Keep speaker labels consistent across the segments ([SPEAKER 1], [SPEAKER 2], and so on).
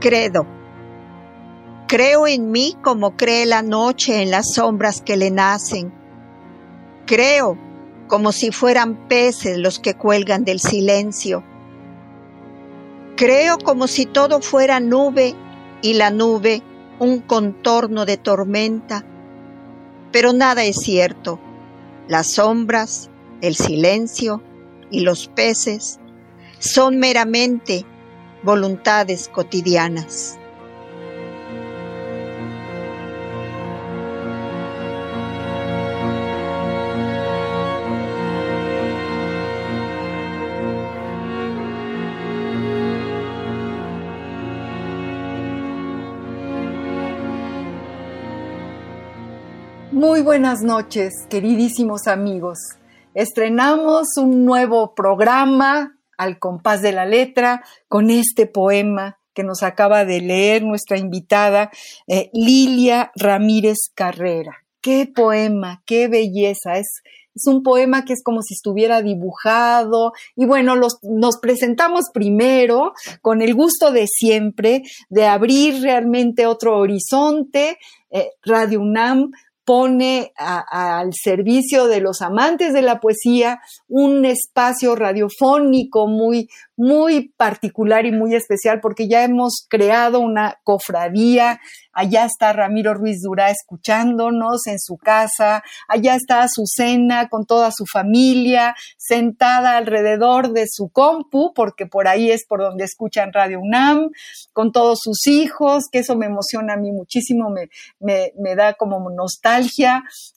[SPEAKER 1] Credo. Creo en mí como cree la noche en las sombras que le nacen. Creo como si fueran peces los que cuelgan del silencio. Creo como si todo fuera nube y la nube un contorno de tormenta. Pero nada es cierto. Las sombras, el silencio y los peces son meramente voluntades cotidianas.
[SPEAKER 2] Muy buenas noches, queridísimos amigos. Estrenamos un nuevo programa al compás de la letra con este poema que nos acaba de leer nuestra invitada eh, Lilia Ramírez Carrera. Qué poema, qué belleza. Es, es un poema que es como si estuviera dibujado. Y bueno, nos presentamos primero con el gusto de siempre de abrir realmente otro horizonte. Eh, Radio UNAM pone al servicio de los amantes de la poesía un espacio radiofónico muy, muy particular y muy especial porque ya hemos creado una cofradía allá está Ramiro Ruiz Durá escuchándonos en su casa, allá está Azucena con toda su familia, sentada alrededor de su compu, porque por ahí es por donde escuchan Radio UNAM, con todos sus hijos, que eso me emociona a mí muchísimo, me, me, me da como nostalgia.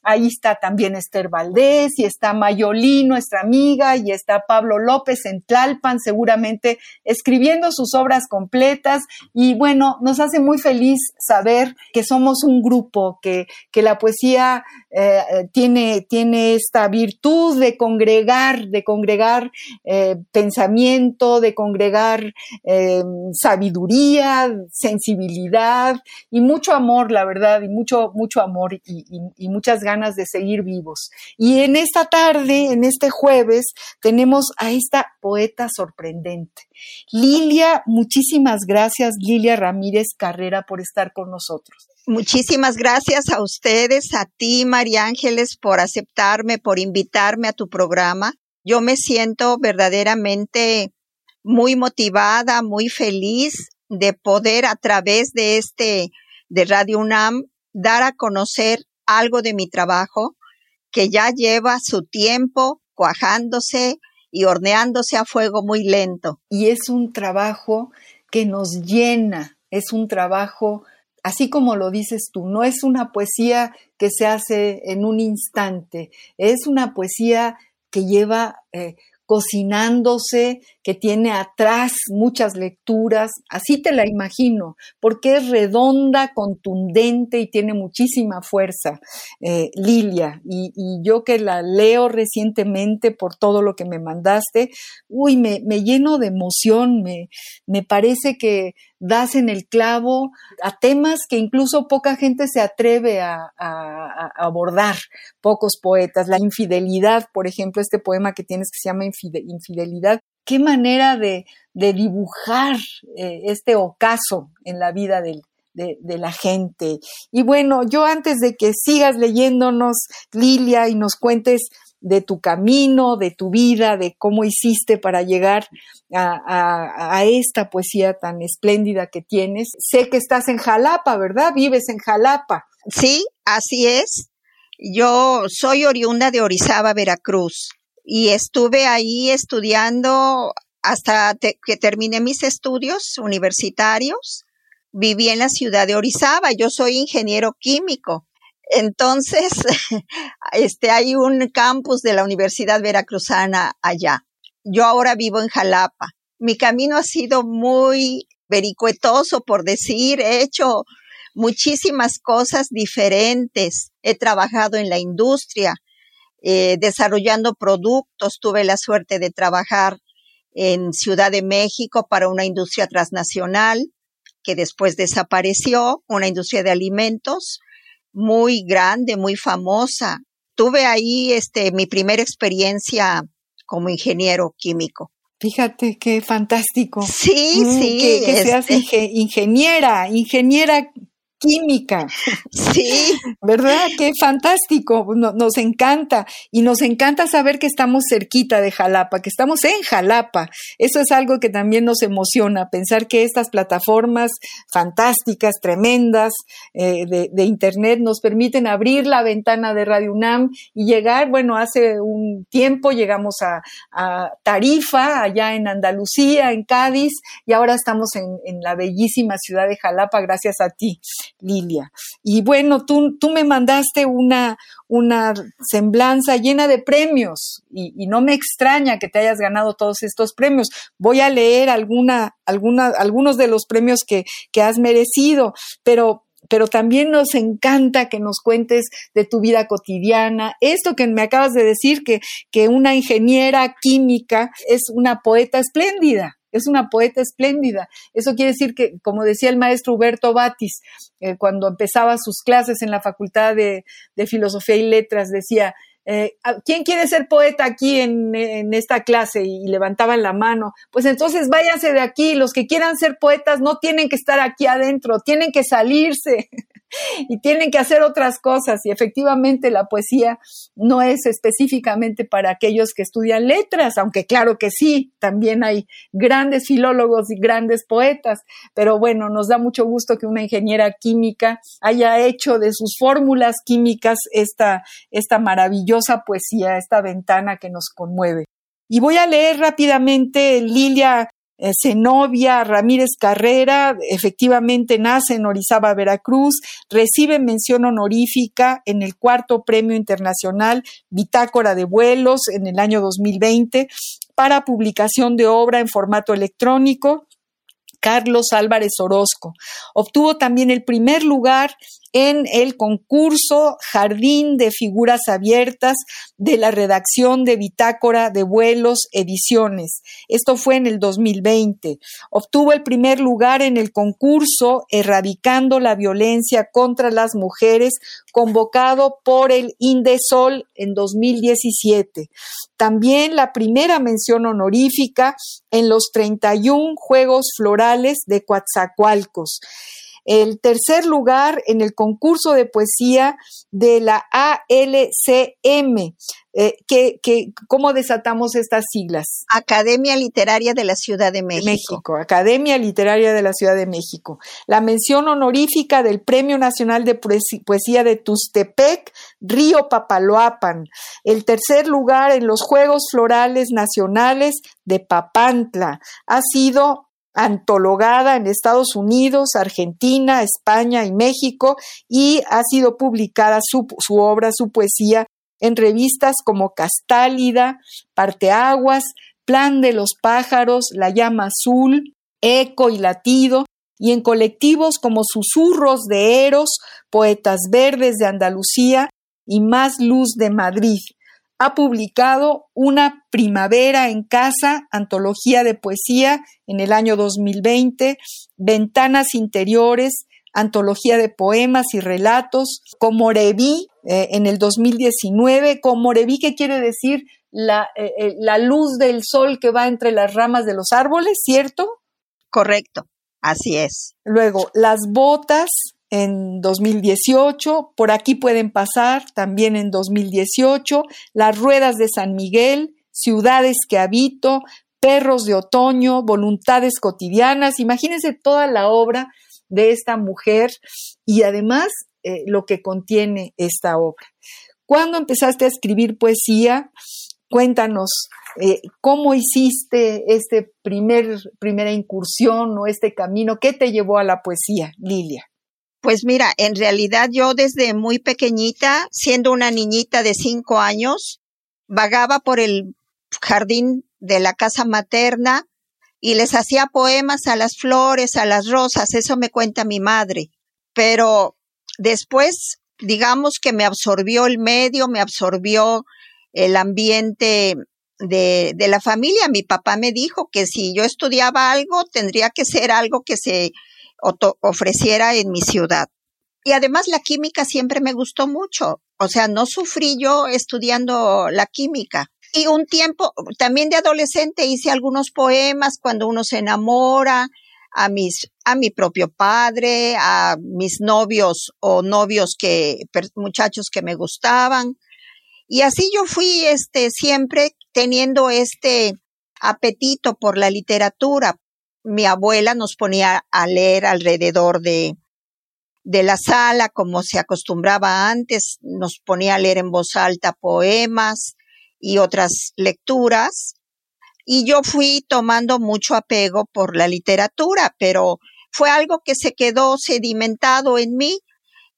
[SPEAKER 2] Ahí está también Esther Valdés y está Mayolí, nuestra amiga, y está Pablo López en Tlalpan, seguramente escribiendo sus obras completas. Y bueno, nos hace muy feliz saber que somos un grupo, que, que la poesía eh, tiene, tiene esta virtud de congregar, de congregar eh, pensamiento, de congregar eh, sabiduría, sensibilidad y mucho amor, la verdad, y mucho, mucho amor y, y muchas ganas de seguir vivos. Y en esta tarde, en este jueves, tenemos a esta poeta sorprendente. Lilia, muchísimas gracias, Lilia Ramírez Carrera, por estar con nosotros.
[SPEAKER 1] Muchísimas gracias a ustedes, a ti, María Ángeles, por aceptarme, por invitarme a tu programa. Yo me siento verdaderamente muy motivada, muy feliz de poder a través de este, de Radio UNAM, dar a conocer algo de mi trabajo que ya lleva su tiempo cuajándose y horneándose a fuego muy lento.
[SPEAKER 2] Y es un trabajo que nos llena, es un trabajo, así como lo dices tú, no es una poesía que se hace en un instante, es una poesía que lleva eh, cocinándose, que tiene atrás muchas lecturas, así te la imagino, porque es redonda, contundente y tiene muchísima fuerza, eh, Lilia. Y, yo que la leo recientemente por todo lo que me mandaste, uy, me, lleno de emoción, me, me parece que das en el clavo a temas que incluso poca gente se atreve a, abordar, pocos poetas. La infidelidad, por ejemplo, este poema que tienes que se llama Infidelidad, qué manera de, dibujar eh, este ocaso en la vida de, de, la gente. Y bueno, yo antes de que sigas leyéndonos, Lilia, y nos cuentes de tu camino, de tu vida, de cómo hiciste para llegar a, esta poesía tan espléndida que tienes. Sé que estás en Jalapa, ¿verdad? Vives en Jalapa.
[SPEAKER 1] Sí, así es. Yo soy oriunda de Orizaba, Veracruz. y estuve ahí estudiando hasta que terminé mis estudios universitarios. Viví en la ciudad de Orizaba, yo soy ingeniero químico. Entonces, este, hay un campus de la Universidad Veracruzana allá. Yo ahora vivo en Jalapa. Mi camino ha sido muy vericuetoso, por decir, he hecho muchísimas cosas diferentes. He trabajado en la industria, eh, desarrollando productos. Tuve la suerte de trabajar en Ciudad de México para una industria transnacional que después desapareció, una industria de alimentos muy grande, muy famosa. Tuve ahí este mi primera experiencia como ingeniero químico.
[SPEAKER 2] Fíjate qué fantástico.
[SPEAKER 1] Sí, mm, sí.
[SPEAKER 2] Que, seas este ingeniera, ingeniera química.
[SPEAKER 1] Sí.
[SPEAKER 2] ¿Verdad? Qué fantástico. nos encanta. Y nos encanta saber que estamos cerquita de Jalapa, que estamos en Jalapa. Eso es algo que también nos emociona, pensar que estas plataformas fantásticas, tremendas eh, de, Internet nos permiten abrir la ventana de Radio UNAM y llegar, bueno, hace un tiempo llegamos a, Tarifa, allá en Andalucía, en Cádiz, y ahora estamos en, en la bellísima ciudad de Jalapa gracias a ti. Lilia. Y bueno, tú, tú me mandaste una, una semblanza llena de premios y, no me extraña que te hayas ganado todos estos premios. Voy a leer alguna, alguna, algunos de los premios que, que has merecido, pero pero también nos encanta que nos cuentes de tu vida cotidiana. Esto que me acabas de decir, que, que una ingeniera química es una poeta espléndida es una poeta espléndida. Eso quiere decir que, como decía el maestro Huberto Batis, eh, cuando empezaba sus clases en la Facultad de, Filosofía y Letras, decía, eh, ¿quién quiere ser poeta aquí en, en, esta clase? Y levantaban la mano. Pues entonces váyanse de aquí. Los que quieran ser poetas no tienen que estar aquí adentro, tienen que salirse. y tienen que hacer otras cosas. Y efectivamente la poesía no es específicamente para aquellos que estudian letras, aunque claro que sí, también hay grandes filólogos y grandes poetas. Pero bueno, nos da mucho gusto que una ingeniera química haya hecho de sus fórmulas químicas esta, esta maravillosa poesía, esta ventana que nos conmueve. Y voy a leer rápidamente, Lilia, Zenobia Ramírez Carrera, efectivamente nace en Orizaba, Veracruz, recibe mención honorífica en el cuarto Premio Internacional Bitácora de Vuelos en el año 2020 para publicación de obra en formato electrónico. Carlos Álvarez Orozco. Obtuvo también el primer lugar en el concurso Jardín de Figuras Abiertas de la redacción de Bitácora de Vuelos Ediciones. Esto fue en el 2020. Obtuvo el primer lugar en el concurso Erradicando la Violencia contra las Mujeres, convocado por el Indesol en 2017. También la primera mención honorífica en los 31 Juegos Florales de Coatzacoalcos el tercer lugar en el concurso de poesía de la ALCM. Eh, que, ¿Cómo desatamos estas siglas?
[SPEAKER 1] Academia Literaria de la Ciudad de México.
[SPEAKER 2] México. Academia Literaria de la Ciudad de México. La mención honorífica del Premio Nacional de Poesía de Tustepec, Río Papaloapan. El tercer lugar en los Juegos Florales Nacionales de Papantla. Ha sido antologada en Estados Unidos, Argentina, España y México y ha sido publicada su, obra, su poesía en revistas como Castálida, Parteaguas, Plan de los Pájaros, La Llama Azul, Eco y Latido, y en colectivos como Susurros de Eros, Poetas Verdes de Andalucía y Más Luz de Madrid ha publicado Una Primavera en Casa, antología de poesía en el año 2020, Ventanas Interiores, antología de poemas y relatos, Comoreví eh, en el 2019. Comoreví, ¿qué quiere decir? La, eh, eh, la luz del sol que va entre las ramas de los árboles, ¿cierto?
[SPEAKER 1] Correcto, así es.
[SPEAKER 2] Luego, Las Botas, en 2018, por aquí pueden pasar también en 2018, Las Ruedas de San Miguel, Ciudades que habito, Perros de Otoño, Voluntades cotidianas, imagínense toda la obra de esta mujer y además eh, lo que contiene esta obra. ¿Cuándo empezaste a escribir poesía? cuéntanos eh, cómo hiciste este primer, primera incursión o este camino, ¿qué te llevó a la poesía, Lilia?
[SPEAKER 1] Pues mira, en realidad yo desde muy pequeñita, siendo una niñita de cinco años, vagaba por el jardín de la casa materna y les hacía poemas a las flores, a las rosas, eso me cuenta mi madre. Pero después, digamos que me absorbió el medio, me absorbió el ambiente de, de, la familia. Mi papá me dijo que si yo estudiaba algo, tendría que ser algo que se ofreciera en mi ciudad. Y además la química siempre me gustó mucho. O sea, no sufrí yo estudiando la química. Y un tiempo, también de adolescente, hice algunos poemas cuando uno se enamora, a mis, a mi propio padre, a mis novios o novios que, muchachos que me gustaban. Y así yo fui, este, siempre teniendo este apetito por la literatura. Mi abuela nos ponía a leer alrededor de, de la sala, como se acostumbraba antes, nos ponía a leer en voz alta poemas y otras lecturas. Y yo fui tomando mucho apego por la literatura, pero fue algo que se quedó sedimentado en mí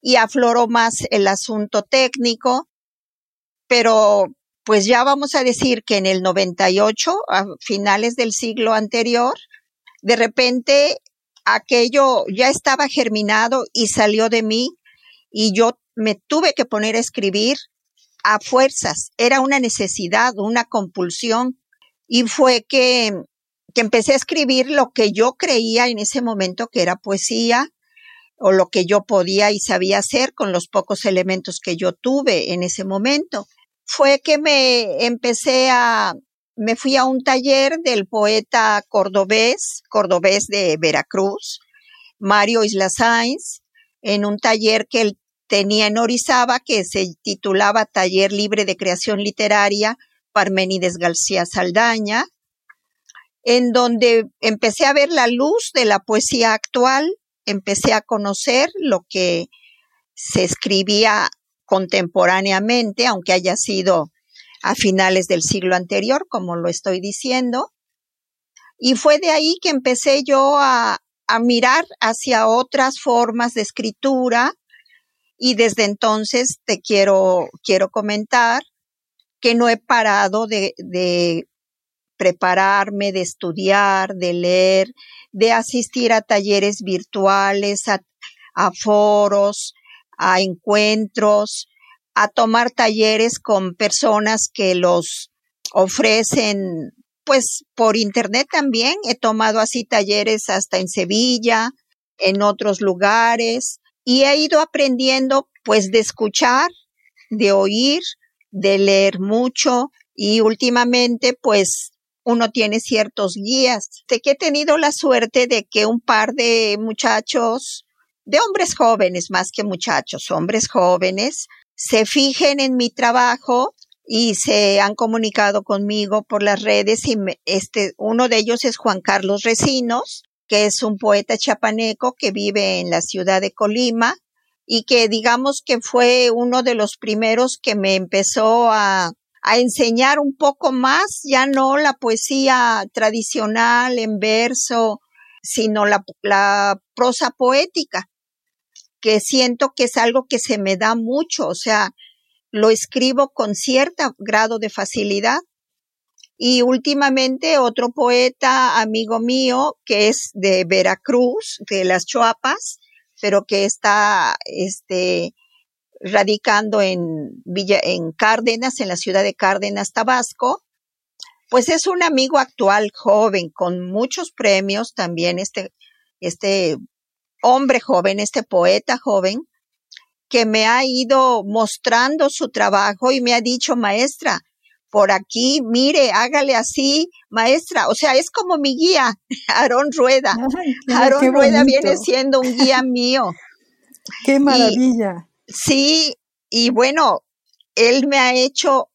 [SPEAKER 1] y afloró más el asunto técnico pero pues ya vamos a decir que en el 98, a finales del siglo anterior, de repente aquello ya estaba germinado y salió de mí y yo me tuve que poner a escribir a fuerzas. Era una necesidad, una compulsión. Y fue que, que empecé a escribir lo que yo creía en ese momento que era poesía o lo que yo podía y sabía hacer con los pocos elementos que yo tuve en ese momento fue que me empecé a, me fui a un taller del poeta cordobés, cordobés de Veracruz, Mario Isla Sainz, en un taller que él tenía en Orizaba que se titulaba Taller Libre de Creación Literaria Parménides García Saldaña, en donde empecé a ver la luz de la poesía actual, empecé a conocer lo que se escribía contemporáneamente, aunque haya sido a finales del siglo anterior, como lo estoy diciendo. Y fue de ahí que empecé yo a, mirar hacia otras formas de escritura y desde entonces te quiero, quiero comentar que no he parado de, de prepararme, de estudiar, de leer, de asistir a talleres virtuales, a foros, a encuentros, a tomar talleres con personas que los ofrecen pues por internet también. He tomado así talleres hasta en Sevilla, en otros lugares y he ido aprendiendo pues de escuchar, de oír, de leer mucho y últimamente pues uno tiene ciertos guías. De que he tenido la suerte de que un par de muchachos de hombres jóvenes más que muchachos, hombres jóvenes, se fijen en mi trabajo y se han comunicado conmigo por las redes y este uno de ellos es Juan Carlos Recinos, que es un poeta chapaneco que vive en la ciudad de Colima y que digamos que fue uno de los primeros que me empezó a, a enseñar un poco más, ya no la poesía tradicional en verso, sino la, la prosa poética que siento que es algo que se me da mucho, o sea, lo escribo con cierto grado de facilidad. Y últimamente otro poeta amigo mío que es de Veracruz, de las Choapas, pero que está este, radicando en Villa, en Cárdenas, en la ciudad de Cárdenas, Tabasco, pues es un amigo actual joven con muchos premios también este, este hombre joven, este poeta joven, que me ha ido mostrando su trabajo y me ha dicho, maestra, por aquí, mire, hágale así, maestra. O sea, es como mi guía, Aarón Rueda. Aarón Rueda viene siendo un guía mío.
[SPEAKER 2] Qué maravilla.
[SPEAKER 1] sí, y bueno, él me ha hecho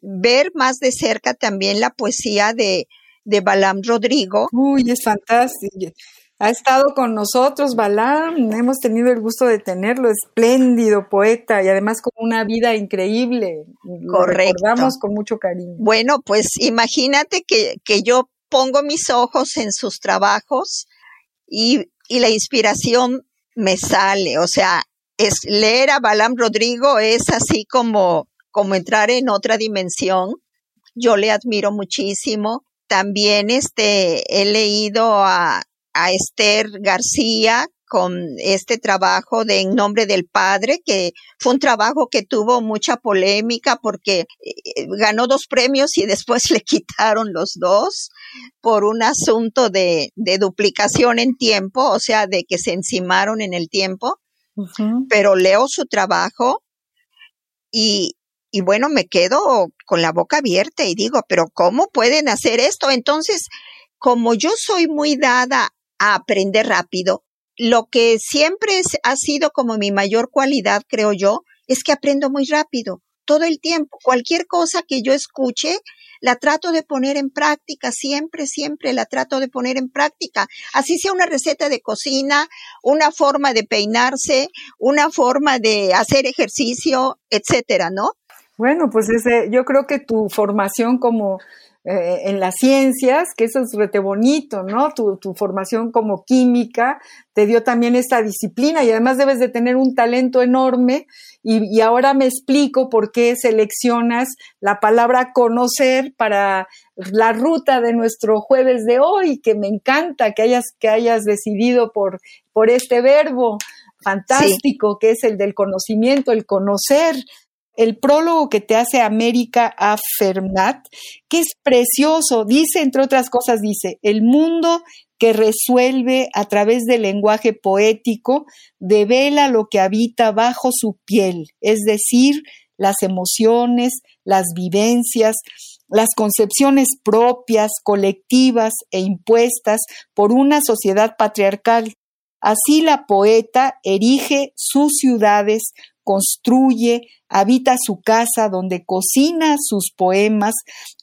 [SPEAKER 1] ver más de cerca también la poesía de, de Balam Rodrigo.
[SPEAKER 2] Uy, es fantástico. Ha estado con nosotros, Balam. Hemos tenido el gusto de tenerlo. Espléndido poeta y además con una vida increíble.
[SPEAKER 1] Correcto.
[SPEAKER 2] Lo recordamos con mucho cariño.
[SPEAKER 1] Bueno, pues imagínate que, que yo pongo mis ojos en sus trabajos y, y la inspiración me sale. O sea, es leer a Balam Rodrigo es así como, como entrar en otra dimensión. Yo le admiro muchísimo. También este, he leído a, a Esther García con este trabajo de En nombre del Padre, que fue un trabajo que tuvo mucha polémica porque eh, ganó dos premios y después le quitaron los dos por un asunto de, de duplicación en tiempo, o sea, de que se encimaron en el tiempo. Pero leo su trabajo y, y bueno, me quedo con la boca abierta y digo, pero ¿cómo pueden hacer esto? Entonces, como yo soy muy dada a aprender rápido, lo que siempre es, ha sido como mi mayor cualidad, creo yo, es que aprendo muy rápido, todo el tiempo. Cualquier cosa que yo escuche, la trato de poner en práctica, siempre, siempre la trato de poner en práctica. Así sea una receta de cocina, una forma de peinarse, una forma de hacer ejercicio, etcétera, ¿no?
[SPEAKER 2] Bueno, pues ese, yo creo que tu formación como eh, en las ciencias, que eso es rete bonito, ¿no? Tu, tu, formación como química te dio también esta disciplina y además debes de tener un talento enorme y, y, ahora me explico por qué seleccionas la palabra conocer para la ruta de nuestro jueves de hoy, que me encanta que hayas, que hayas decidido por, por este verbo fantástico sí. que es el del conocimiento, el conocer el prólogo que te hace América A. Fermat, que es precioso. Dice, entre otras cosas, dice, el mundo que resuelve a través del lenguaje poético devela lo que habita bajo su piel, es decir, las emociones, las vivencias, las concepciones propias, colectivas e impuestas por una sociedad patriarcal. Así la poeta erige sus ciudades, construye, habita su casa donde cocina sus poemas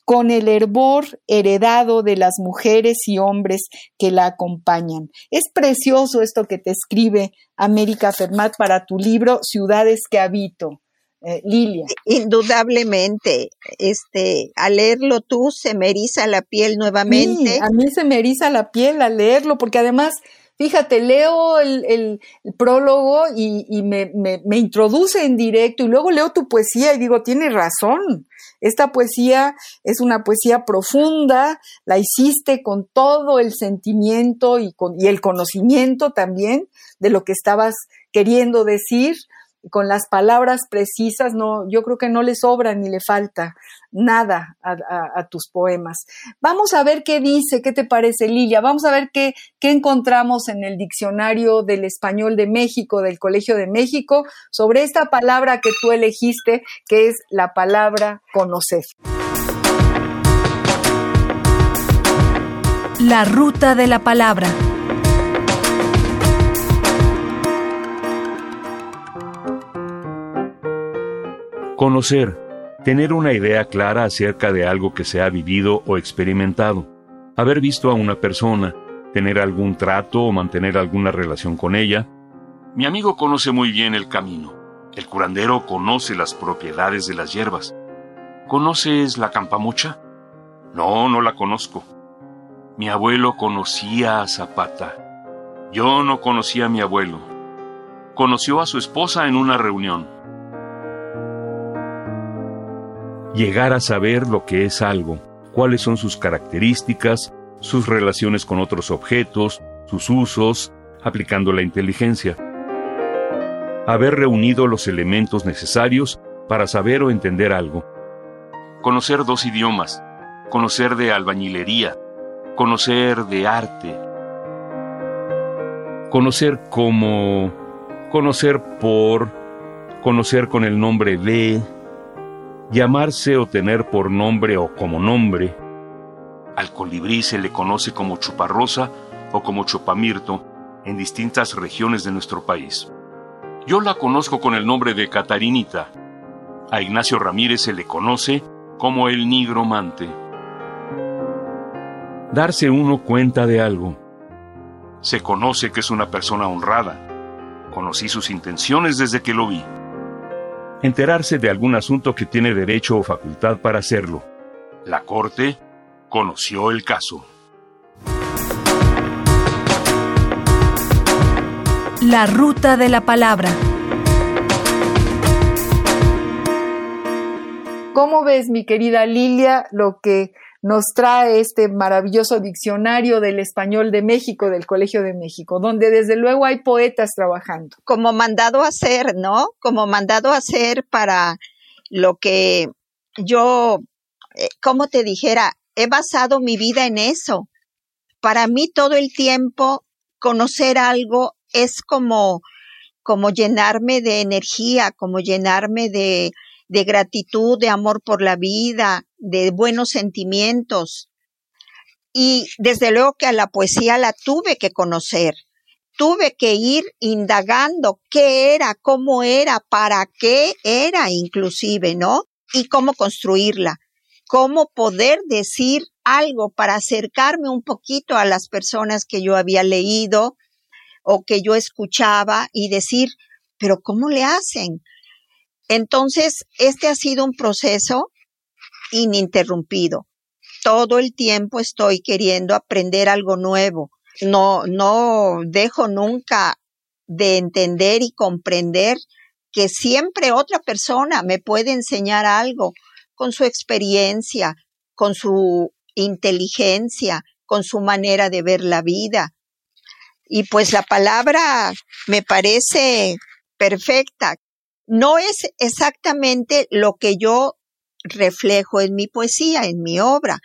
[SPEAKER 2] con el hervor heredado de las mujeres y hombres que la acompañan. Es precioso esto que te escribe América Fermat para tu libro Ciudades que habito. Eh, Lilia.
[SPEAKER 1] Indudablemente, este, al leerlo tú se me eriza la piel nuevamente.
[SPEAKER 2] Sí, a mí se me eriza la piel al leerlo, porque además Fíjate, leo el, prólogo y, me, introduce en directo y luego leo tu poesía y digo, tiene razón. Esta poesía es una poesía profunda, la hiciste con todo el sentimiento y, y el conocimiento también de lo que estabas queriendo decir con las palabras precisas, no, yo creo que no le sobra ni le falta nada a, a, a, tus poemas. Vamos a ver qué dice, qué te parece, Lilia. Vamos a ver qué, qué encontramos en el diccionario del español de México, del Colegio de México, sobre esta palabra que tú elegiste, que es la palabra conocer.
[SPEAKER 3] La ruta de la palabra.
[SPEAKER 4] Conocer, tener una idea clara acerca de algo que se ha vivido o experimentado, haber visto a una persona, tener algún trato o mantener alguna relación con ella. Mi amigo conoce muy bien el camino. El curandero conoce las propiedades de las hierbas. ¿Conoces la campamucha? No, no la conozco. Mi abuelo conocía a Zapata. Yo no conocía a mi abuelo. Conoció a su esposa en una reunión. Llegar a saber lo que es algo, cuáles son sus características, sus relaciones con otros objetos, sus usos, aplicando la inteligencia. Haber reunido los elementos necesarios para saber o entender algo. Conocer dos idiomas, conocer de albañilería, conocer de arte. Conocer como, conocer por, conocer con el nombre de, llamarse o tener por nombre o como nombre. Al colibrí se le conoce como chuparrosa o como chupamirto en distintas regiones de nuestro país. Yo la conozco con el nombre de Catarinita. A Ignacio Ramírez se le conoce como el nigromante. Darse uno cuenta de algo. Se conoce que es una persona honrada. Conocí sus intenciones desde que lo vi. Enterarse de algún asunto que tiene derecho o facultad para hacerlo. La Corte conoció el caso.
[SPEAKER 3] La ruta de la palabra.
[SPEAKER 2] ¿Cómo ves, mi querida Lilia, lo que nos trae este maravilloso diccionario del español de México, del Colegio de México, donde desde luego hay poetas trabajando.
[SPEAKER 1] Como mandado a hacer, ¿no? Como mandado a hacer para lo que yo, eh, como te dijera, he basado mi vida en eso. Para mí todo el tiempo conocer algo es como, como llenarme de energía, como llenarme de, de gratitud, de amor por la vida, de buenos sentimientos. Y desde luego que a la poesía la tuve que conocer, tuve que ir indagando qué era, cómo era, para qué era inclusive, ¿no? Y cómo construirla, cómo poder decir algo para acercarme un poquito a las personas que yo había leído o que yo escuchaba y decir, pero ¿cómo le hacen? Entonces, este ha sido un proceso ininterrumpido. Todo el tiempo estoy queriendo aprender algo nuevo. No, no dejo nunca de entender y comprender que siempre otra persona me puede enseñar algo con su experiencia, con su inteligencia, con su manera de ver la vida. Y pues la palabra me parece perfecta. No es exactamente lo que yo reflejo en mi poesía, en mi obra,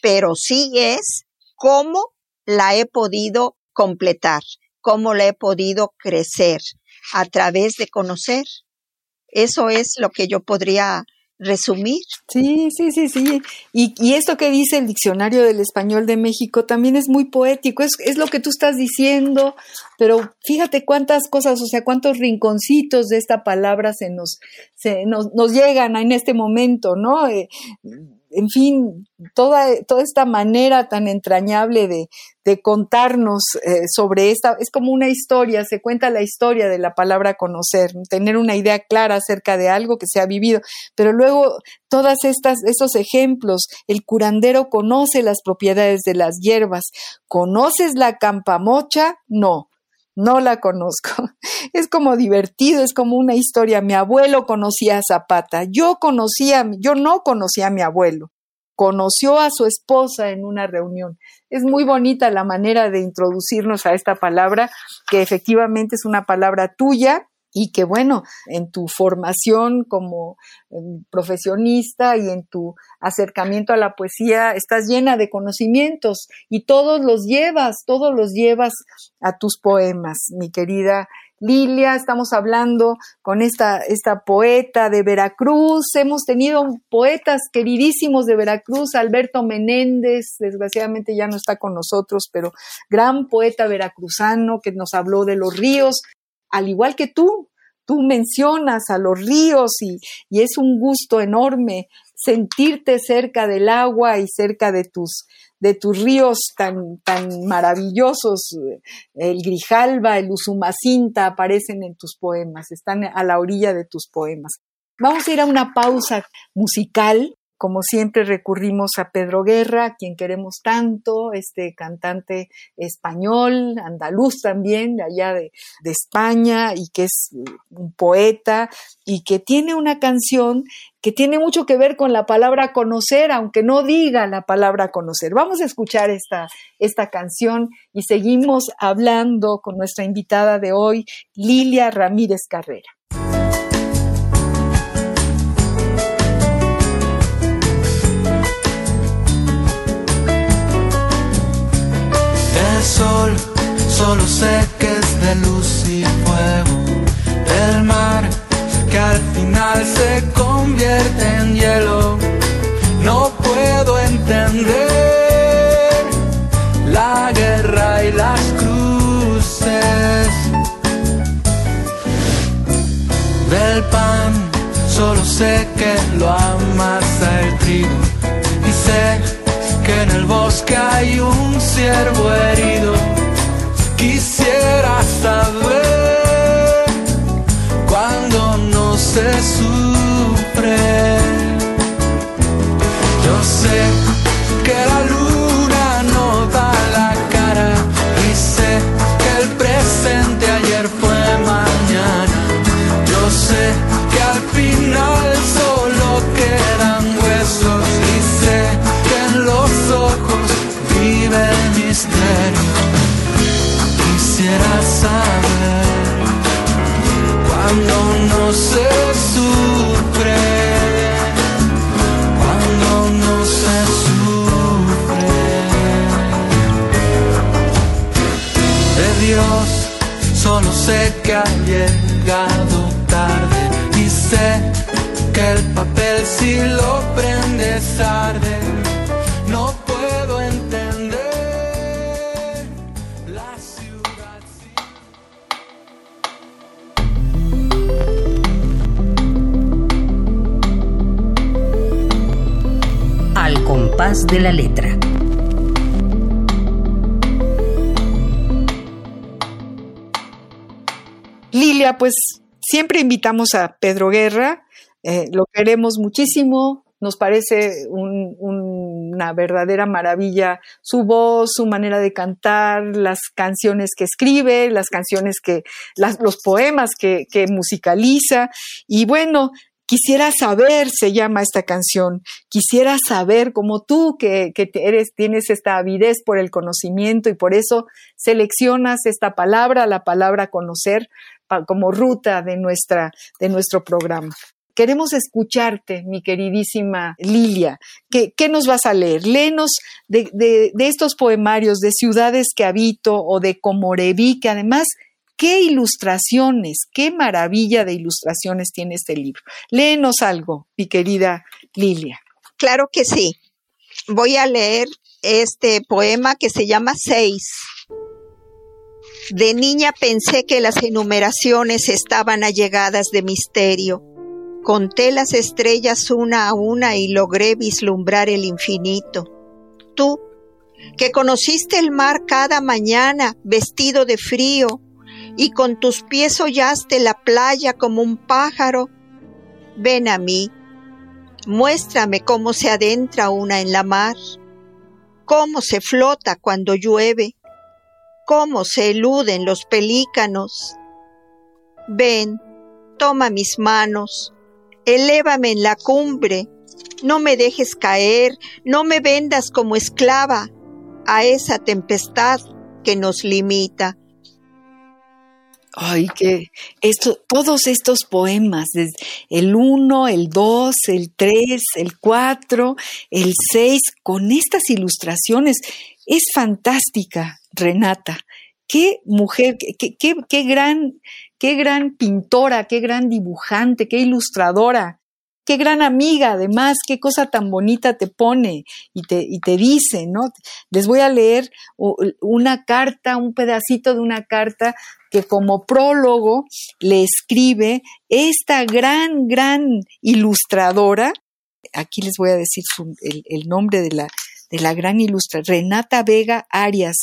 [SPEAKER 1] pero sí es cómo la he podido completar, cómo la he podido crecer a través de conocer. Eso es lo que yo podría resumir.
[SPEAKER 2] Sí, sí, sí, sí. Y, y, esto que dice el Diccionario del Español de México también es muy poético, es, es, lo que tú estás diciendo, pero fíjate cuántas cosas, o sea, cuántos rinconcitos de esta palabra se nos, se nos, nos llegan en este momento, ¿no? Eh, en fin, toda, toda esta manera tan entrañable de, contarnos eh, sobre esta, es como una historia, se cuenta la historia de la palabra conocer, tener una idea clara acerca de algo que se ha vivido, pero luego todas estas, estos ejemplos, el curandero conoce las propiedades de las hierbas, ¿conoces la campamocha? No. No la conozco. Es como divertido, es como una historia. Mi abuelo conocía a Zapata. Yo conocía, yo no conocía a mi abuelo. Conoció a su esposa en una reunión. Es muy bonita la manera de introducirnos a esta palabra, que efectivamente es una palabra tuya, y que bueno, en tu formación como em, profesionista y en tu acercamiento a la poesía estás llena de conocimientos y todos los llevas, todos los llevas a tus poemas, mi querida Lilia, estamos hablando con esta, esta poeta de Veracruz, hemos tenido poetas queridísimos de Veracruz, Alberto Menéndez, desgraciadamente ya no está con nosotros, pero gran poeta veracruzano que nos habló de los ríos, al igual que tú, tú mencionas a los ríos y, es un gusto enorme sentirte cerca del agua y cerca de tus, de tus ríos tan, tan maravillosos. El Grijalba, el Usumacinta aparecen en tus poemas, están a la orilla de tus poemas. Vamos a ir a una pausa musical como siempre recurrimos a Pedro Guerra, quien queremos tanto, este cantante español, andaluz también, de allá de, de España, y que es un poeta, y que tiene una canción que tiene mucho que ver con la palabra conocer, aunque no diga la palabra conocer. Vamos a escuchar esta, esta canción y seguimos hablando con nuestra invitada de hoy, Lilia Ramírez Carrera.
[SPEAKER 5] Solo sé que es de luz y fuego. El mar que al final se convierte en hielo. No puedo entender la guerra y las cruces. Del pan, solo sé que lo amasa el trigo y sé que en el bosque hay un ciervo herido Quisiera saber cuando no se sufre. Yo sé que la luna Quisiera saber cuando no se sufre, cuando no se sufre. De Dios solo sé que ha llegado tarde y sé que el papel si lo prendes arde.
[SPEAKER 6] De la letra.
[SPEAKER 2] Lilia, pues siempre invitamos a Pedro Guerra, eh, lo queremos muchísimo, nos parece un- una verdadera maravilla su voz, su manera de cantar, las canciones que escribe, las canciones que, los poemas que, que musicaliza. Y bueno, quisiera saber, se llama esta canción, quisiera saber como tú que, eres, tienes esta avidez por el conocimiento y por eso seleccionas esta palabra, la palabra conocer, como ruta de, nuestra, de nuestro programa. Queremos escucharte, mi queridísima Lilia. ¿Qué, qué nos vas a leer? Léenos de, de- de estos poemarios de ciudades que habito o de Comoreví, que además, qué ilustraciones, qué maravilla de ilustraciones tiene este libro. Léenos algo, mi querida Lilia.
[SPEAKER 1] Claro que sí. Voy a leer este poema que se llama Seis. De niña pensé que las enumeraciones estaban allegadas de misterio. Conté las estrellas una a una y logré vislumbrar el infinito. Tú, que conociste el mar cada mañana vestido de frío y con tus pies hollaste la playa como un pájaro, ven a mí, muéstrame cómo se adentra una en la mar, cómo se flota cuando llueve, cómo se eluden los pelícanos. Ven, toma mis manos, elévame en la cumbre, no me dejes caer, no me vendas como esclava a esa tempestad que nos limita.
[SPEAKER 2] Ay, que esto, todos estos poemas, el 1, el 2, el 3, el 4, el 6, con estas ilustraciones, es fantástica, Renata. Qué mujer, qué, qué, qué gran, qué gran pintora, qué gran dibujante, qué ilustradora, qué gran amiga, además, qué cosa tan bonita te pone y te, y te dice, ¿no? Les voy a leer una carta, un pedacito de una carta que como prólogo le escribe esta gran, gran ilustradora, aquí les voy a decir el nombre de la, de la gran ilustradora, Renata Vega Arias,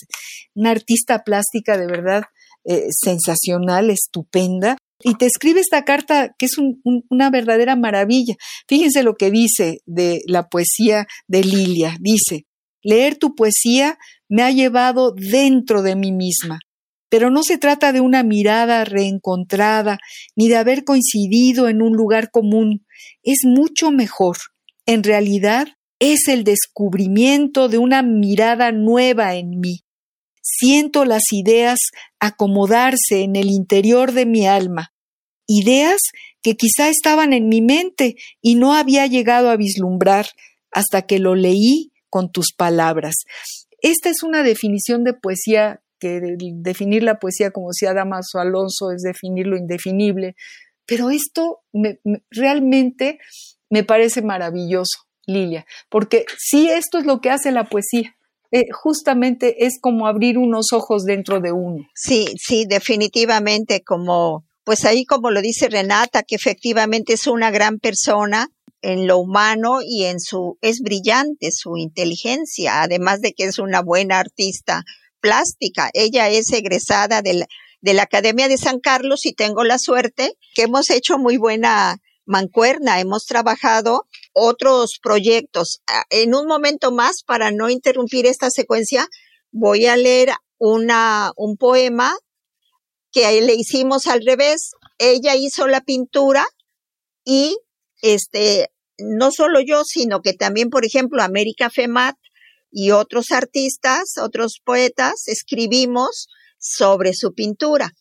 [SPEAKER 2] una artista plástica de verdad eh, sensacional, estupenda, y te escribe esta carta que es un- un- una verdadera maravilla. Fíjense lo que dice de la poesía de Lilia. Dice, leer tu poesía me ha llevado dentro de mí misma. Pero no se trata de una mirada reencontrada, ni de haber coincidido en un lugar común. Es mucho mejor. En realidad, es el descubrimiento de una mirada nueva en mí. Siento las ideas acomodarse en el interior de mi alma. Ideas que quizá estaban en mi mente y no había llegado a vislumbrar hasta que lo leí con tus palabras. Esta es una definición de poesía que de- definir la poesía como decía Damaso Alonso es definir lo indefinible, pero esto me- me- realmente me parece maravilloso, Lilia, porque sí esto es lo que hace la poesía. Eh, justamente es como abrir unos ojos dentro de uno.
[SPEAKER 1] Sí, sí, definitivamente, como, pues ahí como lo dice Renata, que efectivamente es una gran persona en lo humano y en su, es brillante su inteligencia, además de que es una buena artista plástica. Ella es egresada de la, Academia de San Carlos y tengo la suerte que hemos hecho muy buena mancuerna, hemos trabajado otros proyectos. Ah, en un momento más, para no interrumpir esta secuencia, voy a leer una, un poema que le hicimos al revés. Ella hizo la pintura y este, no solo yo, sino que también, por ejemplo, América Femat y otros artistas, otros poetas, escribimos sobre su pintura.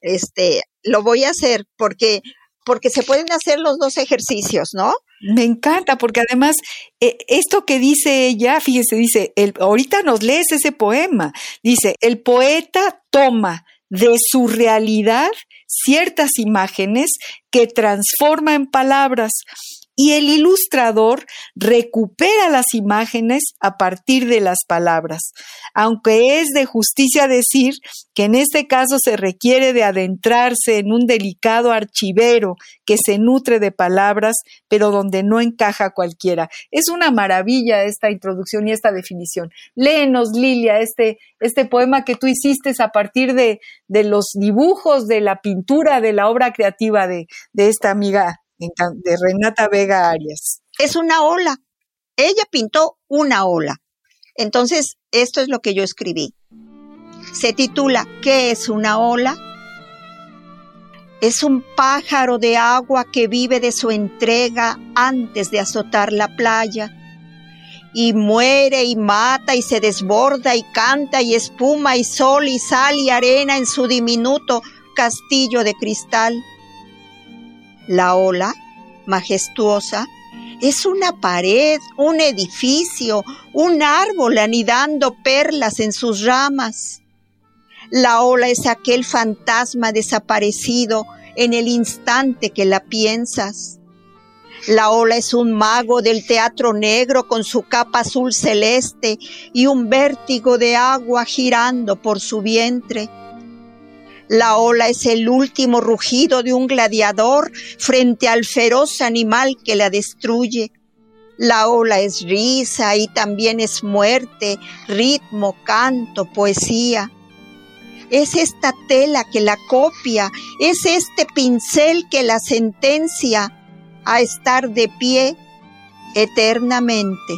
[SPEAKER 1] Este, lo voy a hacer porque, porque se pueden hacer los dos ejercicios, ¿no?
[SPEAKER 2] Me encanta, porque además, eh, esto que dice ella, fíjese, dice, el, ahorita nos lees ese poema, dice, el poeta toma de su realidad ciertas imágenes que transforma en palabras y el ilustrador recupera las imágenes a partir de las palabras, aunque es de justicia decir que en este caso se requiere de adentrarse en un delicado archivero que se nutre de palabras, pero donde no encaja cualquiera. Es una maravilla esta introducción y esta definición. Léenos, Lilia, este, este poema que tú hiciste a partir de, de los dibujos, de la pintura, de la obra creativa de, de esta amiga de Renata Vega Arias.
[SPEAKER 1] Es una ola. Ella pintó una ola. Entonces, esto es lo que yo escribí. Se titula ¿Qué es una ola? Es un pájaro de agua que vive de su entrega antes de azotar la playa. Y muere y mata y se desborda y canta y espuma y sol y sal y arena en su diminuto castillo de cristal. La ola, majestuosa, es una pared, un edificio, un árbol anidando perlas en sus ramas. La ola es aquel fantasma desaparecido en el instante que la piensas. La ola es un mago del teatro negro con su capa azul celeste y un vértigo de agua girando por su vientre. La ola es el último rugido de un gladiador frente al feroz animal que la destruye. La ola es risa y también es muerte, ritmo, canto, poesía. Es esta tela que la copia, es este pincel que la sentencia a estar de pie eternamente.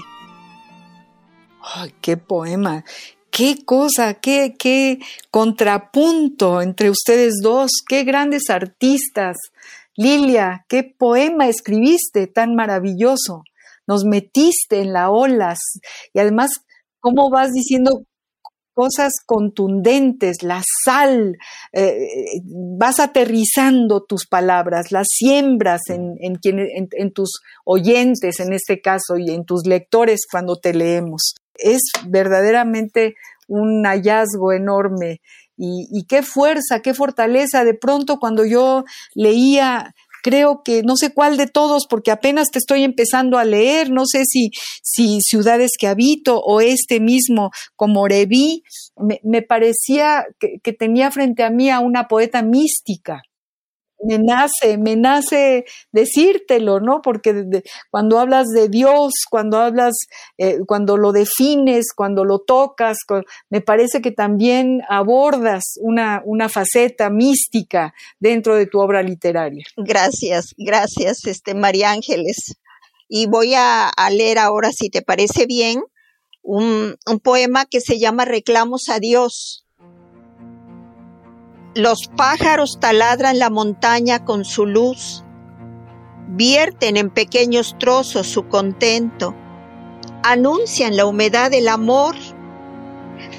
[SPEAKER 2] ¡Ay, qué poema! Qué cosa, qué, qué contrapunto entre ustedes dos, qué grandes artistas. Lilia, qué poema escribiste tan maravilloso. Nos metiste en la olas y además, ¿cómo vas diciendo cosas contundentes, la sal, eh, vas aterrizando tus palabras, las siembras en, en, en, tus oyentes en este caso y en tus lectores cuando te leemos es verdaderamente un hallazgo enorme. Y, qué fuerza, qué fortaleza. De pronto cuando yo leía creo que no sé cuál de todos, porque apenas te estoy empezando a leer, no sé si, si Ciudades que habito o este mismo como Reví, me, parecía que, que, tenía frente a mí a una poeta mística, me nace, me nace decírtelo, ¿no? Porque cuando hablas de Dios, cuando hablas, eh, cuando lo defines, cuando lo tocas, me parece que también abordas una, una faceta mística dentro de tu obra literaria.
[SPEAKER 1] Gracias, gracias, este, María Ángeles. Y voy a, leer ahora, si te parece bien, un, un poema que se llama Reclamos a Dios los pájaros taladran la montaña con su luz, vierten en pequeños trozos su contento, anuncian la humedad del amor.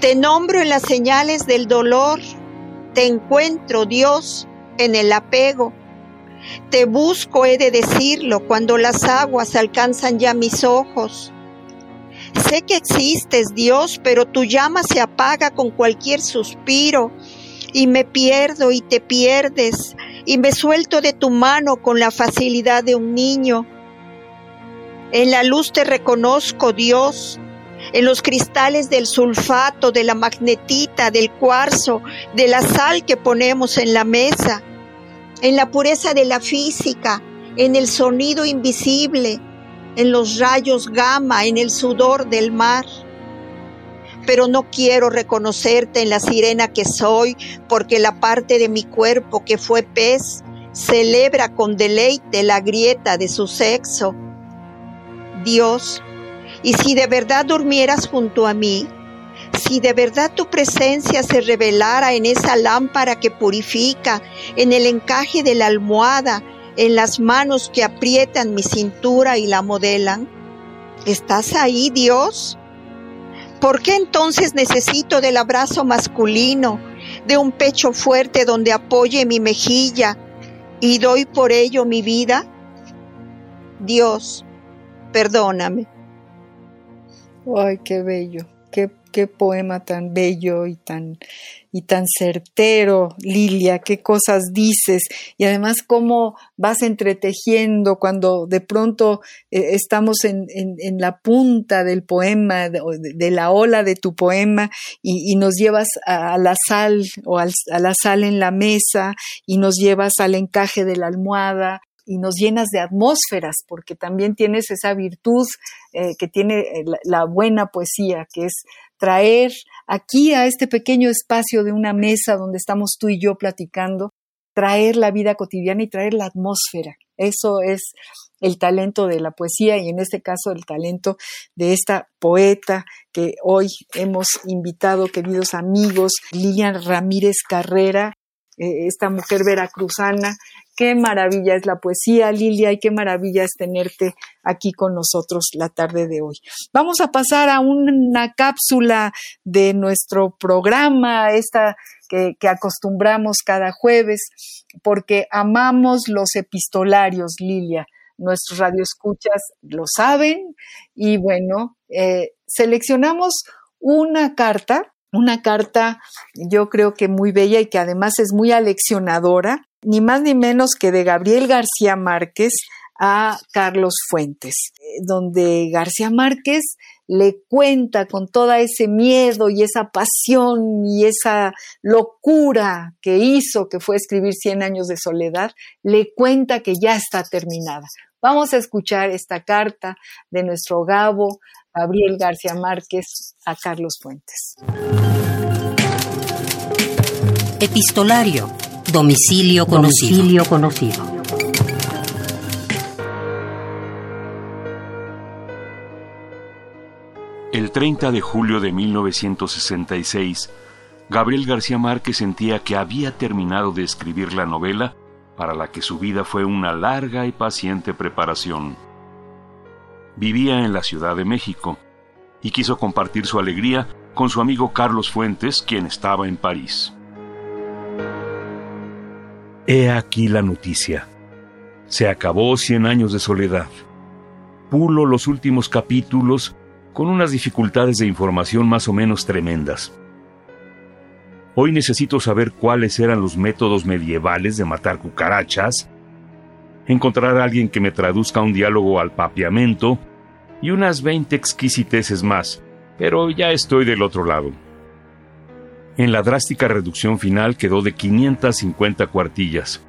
[SPEAKER 1] Te nombro en las señales del dolor, te encuentro, Dios, en el apego. Te busco, he de decirlo, cuando las aguas alcanzan ya mis ojos. Sé que existes, Dios, pero tu llama se apaga con cualquier suspiro y me pierdo y te pierdes y me suelto de tu mano con la facilidad de un niño. En la luz te reconozco, Dios, en los cristales del sulfato, de la magnetita, del cuarzo, de la sal que ponemos en la mesa, en la pureza de la física, en el sonido invisible, en los rayos gamma, en el sudor del mar. Pero no quiero reconocerte en la sirena que soy, porque la parte de mi cuerpo que fue pez celebra con deleite la grieta de su sexo. Dios, y si de verdad durmieras junto a mí, si de verdad tu presencia se revelara en esa lámpara que purifica, en el encaje de la almohada, en las manos que aprietan mi cintura y la modelan, ¿estás ahí, Dios? ¿Por qué entonces necesito del abrazo masculino, de un pecho fuerte donde apoye mi mejilla y doy por ello mi vida? Dios, perdóname.
[SPEAKER 2] Ay, qué bello, qué, qué poema tan bello y tan y tan certero, Lilia, qué cosas dices. Y además cómo vas entretejiendo cuando de pronto eh, estamos en, la punta del poema, de, la ola de tu poema y, nos llevas a, la sal o a la sal en la mesa y nos llevas al encaje de la almohada y nos llenas de atmósferas, porque también tienes esa virtud eh, que tiene eh, la, buena poesía, que es traer aquí a este pequeño espacio de una mesa donde estamos tú y yo platicando, traer la vida cotidiana y traer la atmósfera. Eso es el talento de la poesía y en este caso el talento de esta poeta que hoy hemos invitado, queridos amigos, Lilian Ramírez Carrera, eh, esta mujer veracruzana. Qué maravilla es la poesía, Lilia, y qué maravilla es tenerte aquí con nosotros la tarde de hoy. Vamos a pasar a una cápsula de nuestro programa, esta que, acostumbramos cada jueves, porque amamos los epistolarios, Lilia. Nuestros radioescuchas lo saben y bueno, eh, seleccionamos una carta una carta yo creo que muy bella y que además es muy aleccionadora, ni más ni menos que de Gabriel García Márquez a Carlos Fuentes, eh, donde García Márquez le cuenta con todo ese miedo y esa pasión y esa locura que hizo, que fue escribir Cien años de soledad, le cuenta que ya está terminada. Vamos a escuchar esta carta de nuestro Gabo Gabriel García Márquez a Carlos Fuentes.
[SPEAKER 6] Epistolario. Domicilio conocido. Domicilio conocido.
[SPEAKER 4] El 30 de julio de 1966, Gabriel García Márquez sentía que había terminado de escribir la novela para la que su vida fue una larga y paciente preparación vivía en la Ciudad de México y quiso compartir su alegría con su amigo Carlos Fuentes, quien estaba en París. He aquí la noticia. Se acabó Cien años de soledad. Pulo los últimos capítulos con unas dificultades de información más o menos tremendas. Hoy necesito saber cuáles eran los métodos medievales de matar cucarachas, encontrar a alguien que me traduzca un diálogo al papiamento y unas 20 exquisiteces más, pero ya estoy del otro lado. En la drástica reducción final quedó de 550 cuartillas,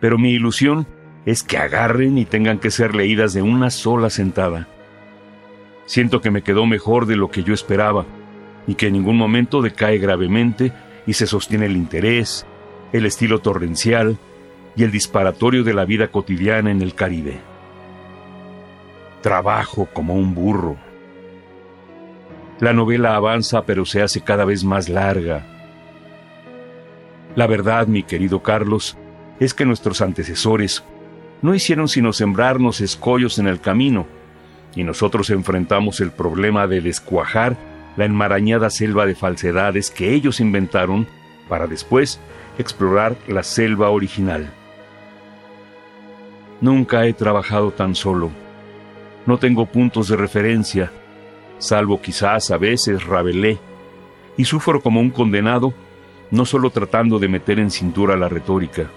[SPEAKER 4] pero mi ilusión es que agarren y tengan que ser leídas de una sola sentada. Siento que me quedó mejor de lo que yo esperaba y que en ningún momento decae gravemente y se sostiene el interés, el estilo torrencial, y el disparatorio de la vida cotidiana en el Caribe. Trabajo como un burro. La novela avanza pero se hace cada vez más larga. La verdad, mi querido Carlos, es que nuestros antecesores no hicieron sino sembrarnos escollos en el camino, y nosotros enfrentamos el problema de descuajar la enmarañada selva de falsedades que ellos inventaron para después explorar la selva original. Nunca he trabajado tan solo. No tengo puntos de referencia, salvo quizás a veces Rabelais, y sufro como un condenado, no solo tratando de meter en cintura la retórica.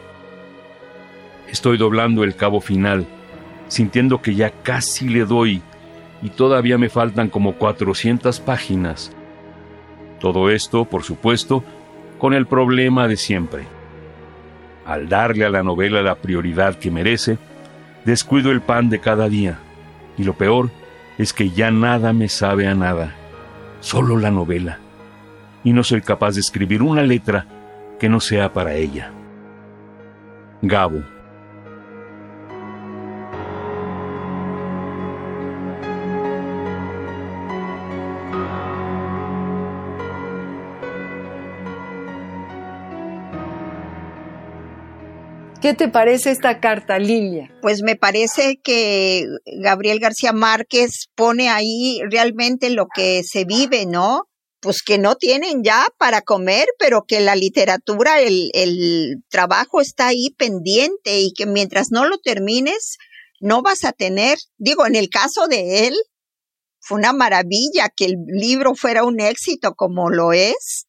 [SPEAKER 4] Estoy doblando el cabo final, sintiendo que ya casi le doy y todavía me faltan como 400 páginas. Todo esto, por supuesto, con el problema de siempre. Al darle a la novela la prioridad que merece, descuido el pan de cada día, y lo peor es que ya nada me sabe a nada. solo la novela, y no soy capaz de escribir una letra que no sea para ella. Gabo.
[SPEAKER 2] ¿Qué te parece esta carta, Lilia?
[SPEAKER 1] Pues me parece que Gabriel García Márquez pone ahí realmente lo que se vive, ¿no? Pues que no tienen ya para comer, pero que la literatura, el, trabajo está ahí pendiente y que mientras no lo termines, no vas a tener, digo, en el caso de él, fue una maravilla que el libro fuera un éxito como lo es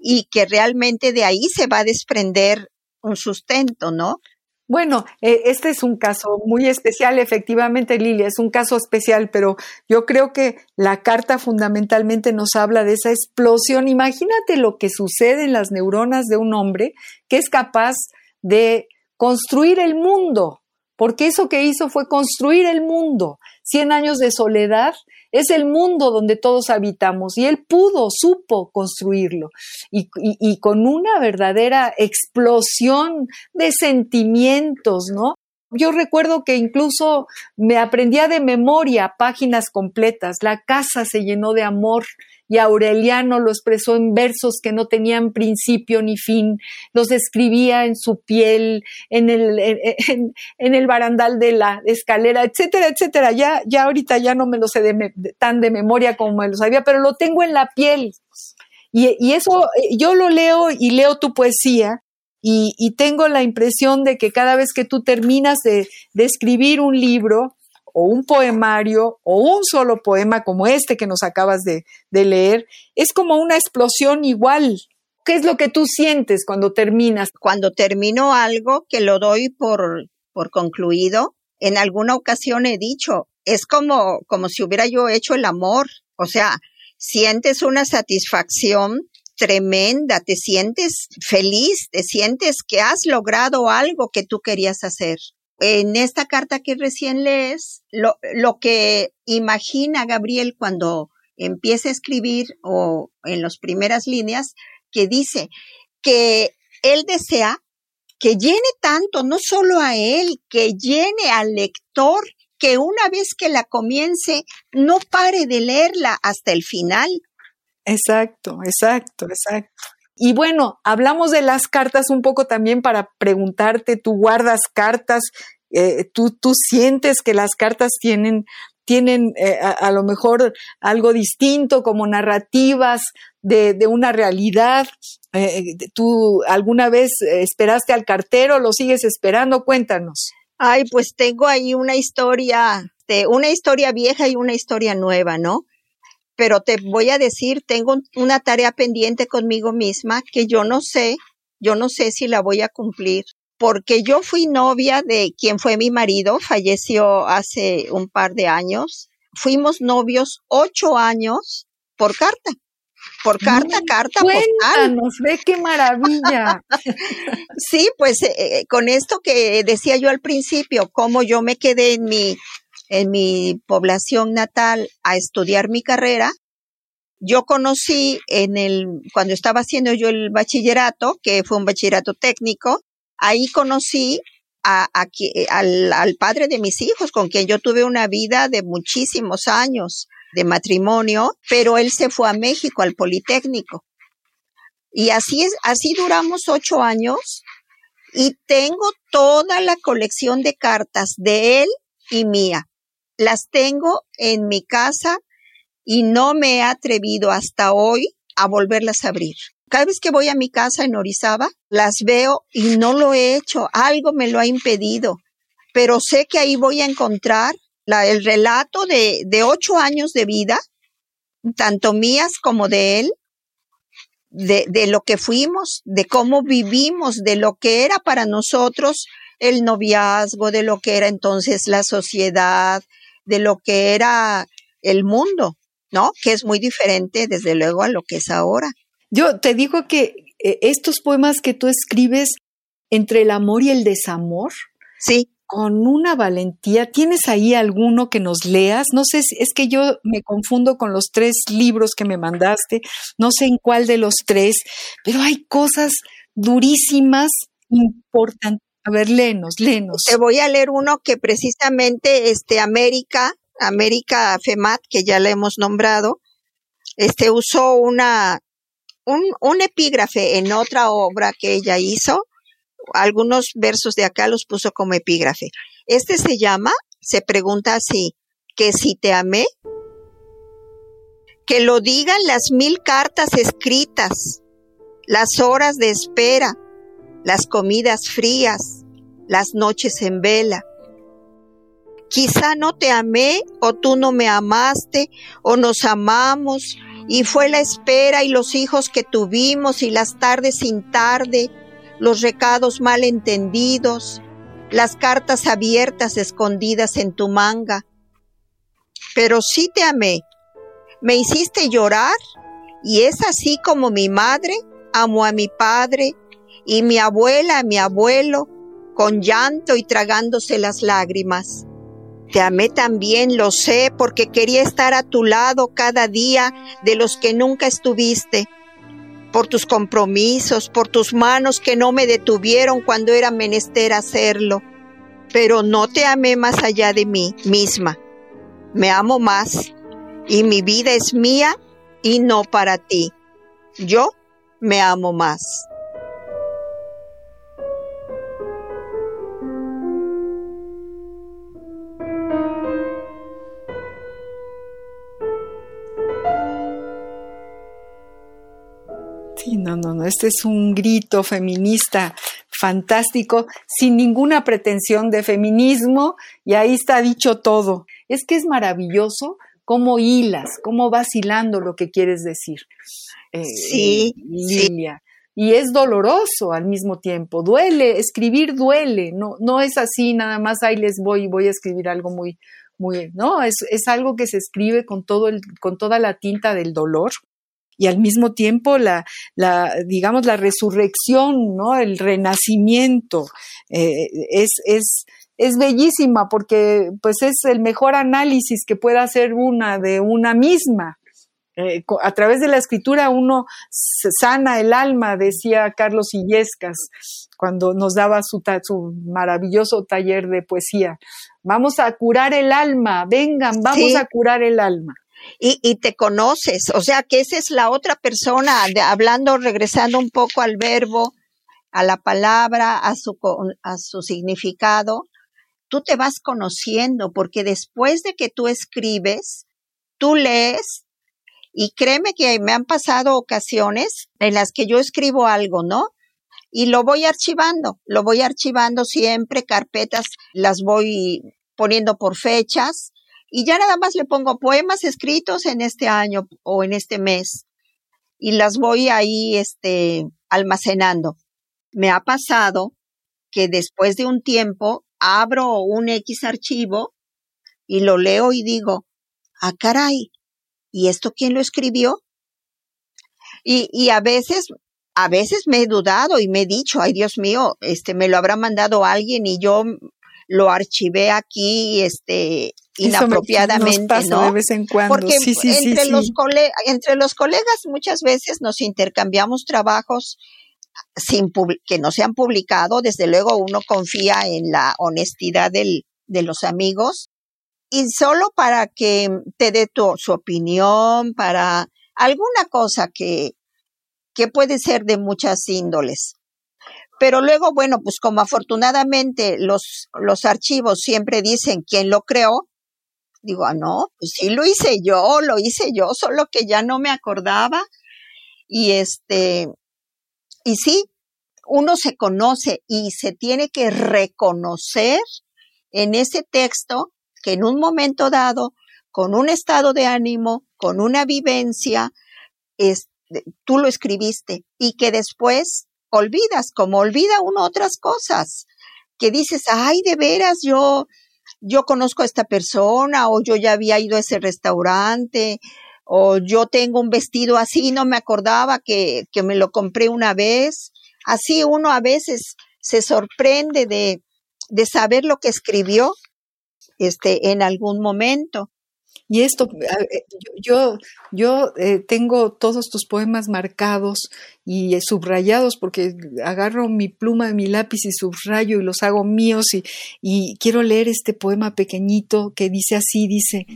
[SPEAKER 1] y que realmente de ahí se va a desprender un sustento, ¿no?
[SPEAKER 2] Bueno, eh, este es un caso muy especial, efectivamente, Lilia, es un caso especial, pero yo creo que la carta fundamentalmente nos habla de esa explosión. Imagínate lo que sucede en las neuronas de un hombre que es capaz de construir el mundo, porque eso que hizo fue construir el mundo. Cien años de soledad es el mundo donde todos habitamos y él pudo, supo construirlo y, con una verdadera explosión de sentimientos, ¿no? Yo recuerdo que incluso me aprendía de memoria páginas completas. La casa se llenó de amor y Aureliano lo expresó en versos que no tenían principio ni fin. Los escribía en su piel, en el, en, el barandal de la escalera, etcétera, etcétera. Ya, ya ahorita ya no me lo sé tan de memoria como me lo sabía, pero lo tengo en la piel. Y, y eso, yo lo leo y leo tu poesía y, tengo la impresión de que cada vez que tú terminas de, escribir un libro o un poemario o un solo poema como este que nos acabas de, leer, es como una explosión igual. ¿Qué es lo que tú sientes cuando terminas?
[SPEAKER 1] Cuando termino algo que lo doy por, por concluido, en alguna ocasión he dicho, es como, como si hubiera yo hecho el amor. O sea, sientes una satisfacción tremenda, te sientes feliz, te sientes que has logrado algo que tú querías hacer. En esta carta que recién lees, lo, lo que imagina Gabriel cuando empieza a escribir o en las primeras líneas, que dice que él desea que llene tanto, no solo a él, que llene al lector, que una vez que la comience, no pare de leerla hasta el final,
[SPEAKER 2] Exacto, exacto, exacto. Y bueno, hablamos de las cartas un poco también para preguntarte, tú guardas cartas, eh, tú, tú sientes que las cartas tienen, tienen eh, a, lo mejor algo distinto como narrativas de, de una realidad. Eh, ¿Tú alguna vez esperaste al cartero? ¿Lo sigues esperando? Cuéntanos.
[SPEAKER 1] Ay, pues tengo ahí una historia, de una historia vieja y una historia nueva, ¿no? Pero te voy a decir, tengo una tarea pendiente conmigo misma que yo no sé, yo no sé si la voy a cumplir, porque yo fui novia de quien fue mi marido, falleció hace un par de años. Fuimos novios ocho años por carta. Por carta, carta,
[SPEAKER 2] Cuéntanos, ve qué maravilla.
[SPEAKER 1] sí, pues eh, eh, con esto que decía yo al principio, cómo yo me quedé en mi en mi población natal a estudiar mi carrera, yo conocí en el, cuando estaba haciendo yo el bachillerato, que fue un bachillerato técnico, ahí conocí a, al, al, padre de mis hijos, con quien yo tuve una vida de muchísimos años de matrimonio, pero él se fue a México, al Politécnico. Y así es, así duramos ocho años y tengo toda la colección de cartas de él y mía las tengo en mi casa y no me he atrevido hasta hoy a volverlas a abrir. Cada vez que voy a mi casa en Orizaba, las veo y no lo he hecho. Algo me lo ha impedido. Pero sé que ahí voy a encontrar el relato de, de ocho años de vida, tanto mías como de él, de, de lo que fuimos, de cómo vivimos, de lo que era para nosotros el noviazgo, de lo que era entonces la sociedad, de lo que era el mundo, ¿no? Que es muy diferente, desde luego, a lo que es ahora.
[SPEAKER 2] Yo te digo que eh, estos poemas que tú escribes entre el amor y el desamor,
[SPEAKER 1] sí.
[SPEAKER 2] con una valentía. ¿Tienes ahí alguno que nos leas? No sé, si, es que yo me confundo con los tres libros que me mandaste, no sé en cuál de los tres, pero hay cosas durísimas, importantes. A ver, léenos, léenos.
[SPEAKER 1] Te voy a leer uno que precisamente este América, América FEMAT, que ya le hemos nombrado, este usó una un, un epígrafe en otra obra que ella hizo algunos versos de acá los puso como epígrafe. Este se llama, se pregunta así, que si te amé, que lo digan las mil cartas escritas, las horas de espera, las comidas frías, las noches en vela. Quizá no te amé o tú no me amaste o nos amamos y fue la espera y los hijos que tuvimos y las tardes sin tarde los recados mal entendidos, las cartas abiertas escondidas en tu manga. Pero sí te amé, me hiciste llorar y es así como mi madre amo a mi padre y mi abuela mi abuelo, con llanto y tragándose las lágrimas. Te amé también, lo sé, porque quería estar a tu lado cada día de los que nunca estuviste por tus compromisos, por tus manos que no me detuvieron cuando era menester hacerlo. Pero no te amé más allá de mí misma. Me amo más y mi vida es mía y no para ti. Yo me amo más.
[SPEAKER 2] Este es un grito feminista fantástico, sin ninguna pretensión de feminismo, y ahí está dicho todo. Es que es maravilloso cómo hilas, cómo vas hilando lo que quieres decir.
[SPEAKER 1] Eh, sí, Lilia.
[SPEAKER 2] Y es doloroso al mismo tiempo, duele, escribir duele, no, no es así, nada más ahí les voy, voy a escribir algo muy, muy, no, es, es algo que se escribe con todo el, con toda la tinta del dolor, y al mismo tiempo la, la digamos, la resurrección, ¿no? El renacimiento eh, es, es, es bellísima porque pues es el mejor análisis que pueda hacer una de una misma. Eh, a través de la escritura uno sana el alma, decía Carlos Illescas cuando nos daba su, su maravilloso taller de poesía. Vamos a curar el alma, vengan, vamos a curar el alma
[SPEAKER 1] y, te conoces. O sea que esa es la otra persona, hablando, regresando un poco al verbo, a la palabra, a su, a su significado. Tú te vas conociendo porque después de que tú escribes, tú lees y créeme que me han pasado ocasiones en las que yo escribo algo, ¿no? Y lo voy archivando, lo voy archivando siempre, carpetas las voy poniendo por fechas y ya nada más le pongo poemas escritos en este año o en este mes y las voy ahí este almacenando. Me ha pasado que después de un tiempo abro un X archivo y lo leo y digo, ah, caray, ¿y esto quién lo escribió? Y, y a veces, a veces me he dudado y me he dicho, ay Dios mío, este, me lo habrá mandado alguien y yo lo archivé aquí, este, inapropiadamente, ¿no?
[SPEAKER 2] De vez en cuando.
[SPEAKER 1] Porque entre, los entre los colegas muchas veces nos intercambiamos trabajos sin que no se han publicado. Desde luego uno confía en la honestidad del, de los amigos y solo para que te dé tu, su opinión, para alguna cosa que, que puede ser de muchas índoles. Pero luego, bueno, pues como afortunadamente los, los archivos siempre dicen quién lo creó, Digo, ah, no, pues sí lo hice yo, lo hice yo, solo que ya no me acordaba. Y este, y sí, uno se conoce y se tiene que reconocer en ese texto que en un momento dado, con un estado de ánimo, con una vivencia, es, tú lo escribiste y que después olvidas, como olvida uno otras cosas, que dices, ay, de veras, yo yo conozco a esta persona o yo ya había ido a ese restaurante o yo tengo un vestido así, no me acordaba que, que me lo compré una vez. Así uno a veces se sorprende de, de saber lo que escribió este, en algún momento.
[SPEAKER 2] Y esto, eh, yo, yo eh, tengo todos tus poemas marcados y eh, subrayados porque agarro mi pluma, mi lápiz y subrayo y los hago míos y, y quiero leer este poema pequeñito que dice así, dice,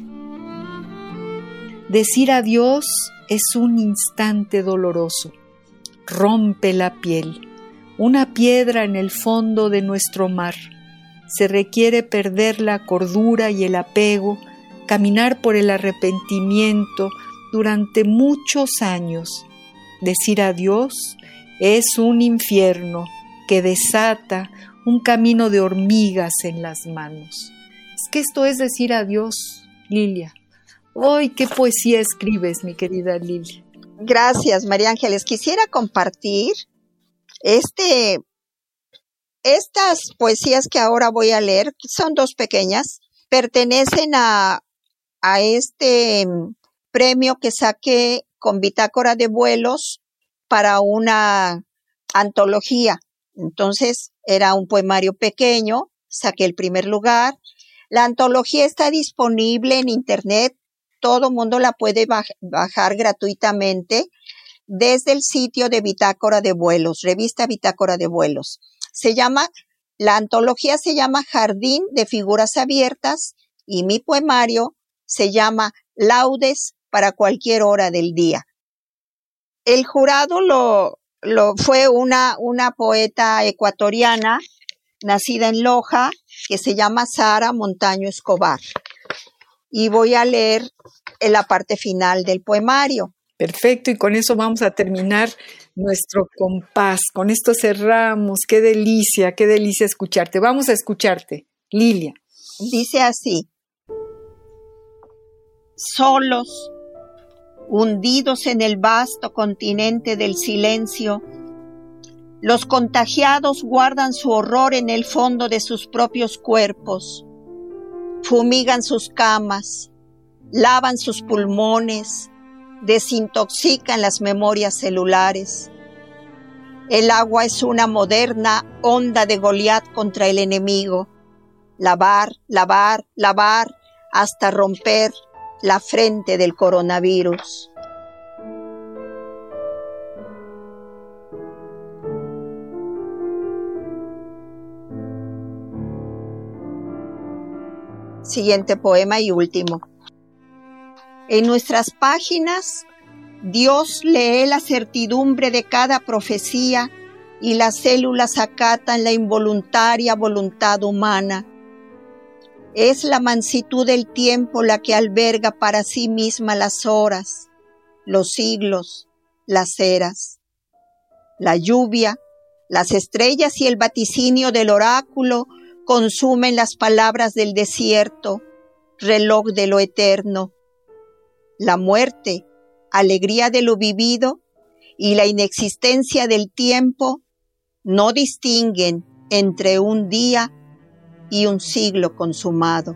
[SPEAKER 2] decir adiós es un instante doloroso, rompe la piel, una piedra en el fondo de nuestro mar. Se requiere perder la cordura y el apego, caminar por el arrepentimiento durante muchos años. Decir adiós es un infierno que desata un camino de hormigas en las manos. Es que esto es decir adiós, Lilia. ¡Ay, qué poesía escribes, mi querida Lilia!
[SPEAKER 1] Gracias, María Ángeles. Quisiera compartir este, estas poesías que ahora voy a leer, son dos pequeñas, pertenecen a a este mm, premio que saqué con bitácora de vuelos para una antología. Entonces era un poemario pequeño, saqué el primer lugar. La antología está disponible en internet, todo mundo la puede bajar gratuitamente desde el sitio de Bitácora de Vuelos, revista Bitácora de Vuelos. Se llama, la antología se llama Jardín de Figuras Abiertas y mi poemario se llama Laudes para cualquier hora del día. El jurado lo, lo fue una, una poeta ecuatoriana nacida en Loja que se llama Sara Montaño Escobar. Y voy a leer en la parte final del poemario.
[SPEAKER 2] Perfecto, y con eso vamos a terminar nuestro compás. Con esto cerramos. Qué delicia, qué delicia escucharte. Vamos a escucharte, Lilia.
[SPEAKER 1] Dice así solos, hundidos en el vasto continente del silencio, los contagiados guardan su horror en el fondo de sus propios cuerpos, fumigan sus camas, lavan sus pulmones, desintoxican las memorias celulares. El agua es una moderna onda de Goliat contra el enemigo. Lavar, lavar, lavar hasta romper la frente del coronavirus. Siguiente poema y último. En nuestras páginas, Dios lee la certidumbre de cada profecía y las células acatan la involuntaria voluntad humana es la mansitud del tiempo la que alberga para sí misma las horas, los siglos, las eras. La lluvia, las estrellas y el vaticinio del oráculo consumen las palabras del desierto, reloj de lo eterno. La muerte, alegría de lo vivido, y la inexistencia del tiempo no distinguen entre un día y un siglo consumado.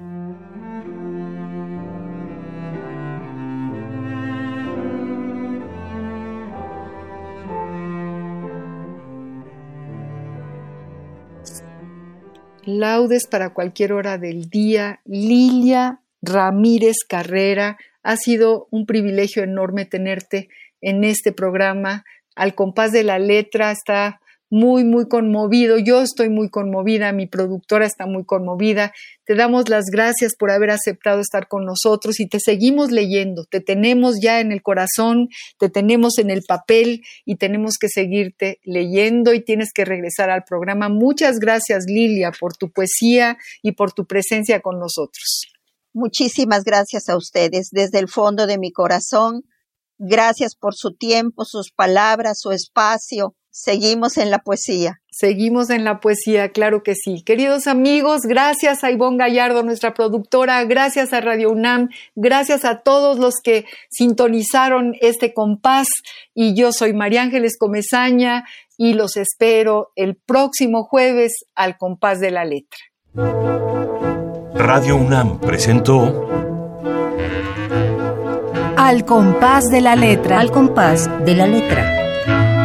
[SPEAKER 2] Laudes para cualquier hora del día. Lilia Ramírez Carrera, ha sido un privilegio enorme tenerte en este programa. Al compás de la letra está muy, muy conmovido. Yo estoy muy conmovida, mi productora está muy conmovida. Te damos las gracias por haber aceptado estar con nosotros y te seguimos leyendo. Te tenemos ya en el corazón, te tenemos en el papel y tenemos que seguirte leyendo y tienes que regresar al programa. Muchas gracias, Lilia, por tu poesía y por tu presencia con nosotros.
[SPEAKER 1] Muchísimas gracias a ustedes desde el fondo de mi corazón. Gracias por su tiempo, sus palabras, su espacio Seguimos en la poesía.
[SPEAKER 2] Seguimos en la poesía, claro que sí. Queridos amigos, gracias a Ivonne Gallardo, nuestra productora, gracias a Radio UNAM, gracias a todos los que sintonizaron este compás. Y yo soy María Ángeles Comezaña y los espero el próximo jueves al compás de la letra.
[SPEAKER 4] Radio UNAM presentó
[SPEAKER 3] Al compás de la letra.
[SPEAKER 6] Al compás de la letra